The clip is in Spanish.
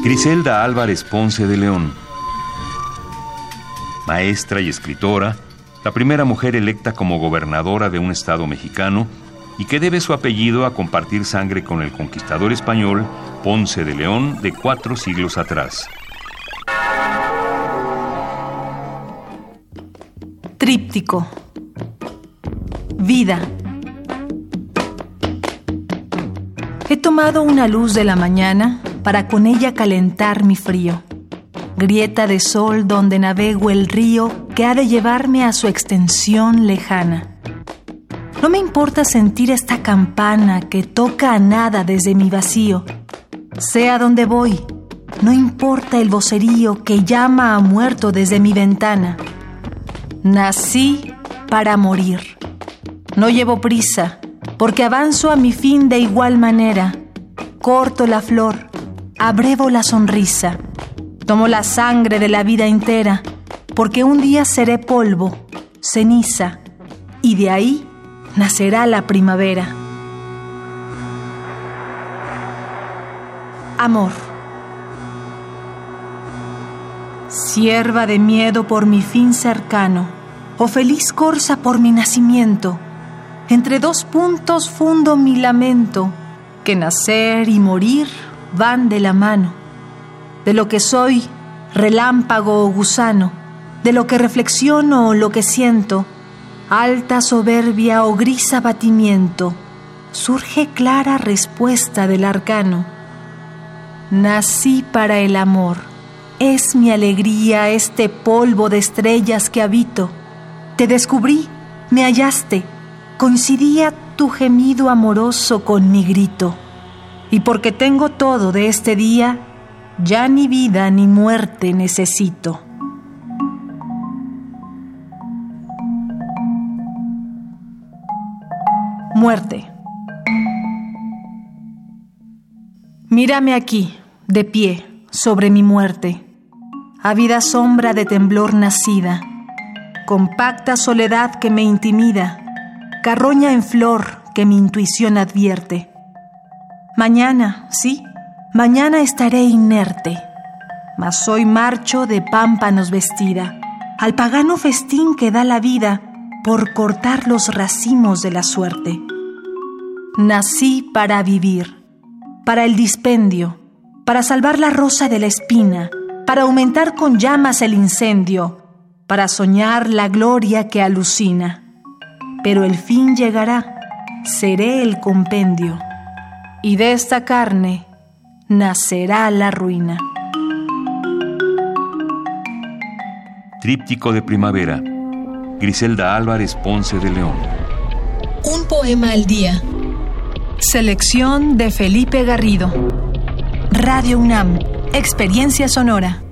Griselda Álvarez Ponce de León. Maestra y escritora, la primera mujer electa como gobernadora de un estado mexicano y que debe su apellido a compartir sangre con el conquistador español Ponce de León de cuatro siglos atrás. Tríptico. Vida. He tomado una luz de la mañana para con ella calentar mi frío. Grieta de sol donde navego el río que ha de llevarme a su extensión lejana. No me importa sentir esta campana que toca a nada desde mi vacío. Sea donde voy, no importa el vocerío que llama a muerto desde mi ventana. Nací para morir. No llevo prisa, porque avanzo a mi fin de igual manera. Corto la flor, abrevo la sonrisa, tomo la sangre de la vida entera, porque un día seré polvo, ceniza, y de ahí nacerá la primavera. Amor. Sierva de miedo por mi fin cercano, o feliz corza por mi nacimiento, entre dos puntos fundo mi lamento, que nacer y morir van de la mano. De lo que soy, relámpago o gusano, de lo que reflexiono o lo que siento, alta soberbia o gris abatimiento, surge clara respuesta del arcano. Nací para el amor, es mi alegría este polvo de estrellas que habito. Te descubrí, me hallaste, coincidía tu gemido amoroso con mi grito. Y porque tengo todo de este día, ya ni vida ni muerte necesito. Muerte. Mírame aquí, de pie, sobre mi muerte, ávida sombra de temblor nacida, compacta soledad que me intimida, carroña en flor que mi intuición advierte. Mañana, sí, mañana estaré inerte, mas hoy marcho de pámpanos vestida, al pagano festín que da la vida, por cortar los racimos de la suerte. Nací para vivir, para el dispendio, para salvar la rosa de la espina, para aumentar con llamas el incendio, para soñar la gloria que alucina. Pero el fin llegará, seré el compendio, y de esta carne nacerá la ruina. Tríptico de primavera Griselda Álvarez Ponce de León. Un poema al día. Selección de Felipe Garrido. Radio UNAM, Experiencia Sonora.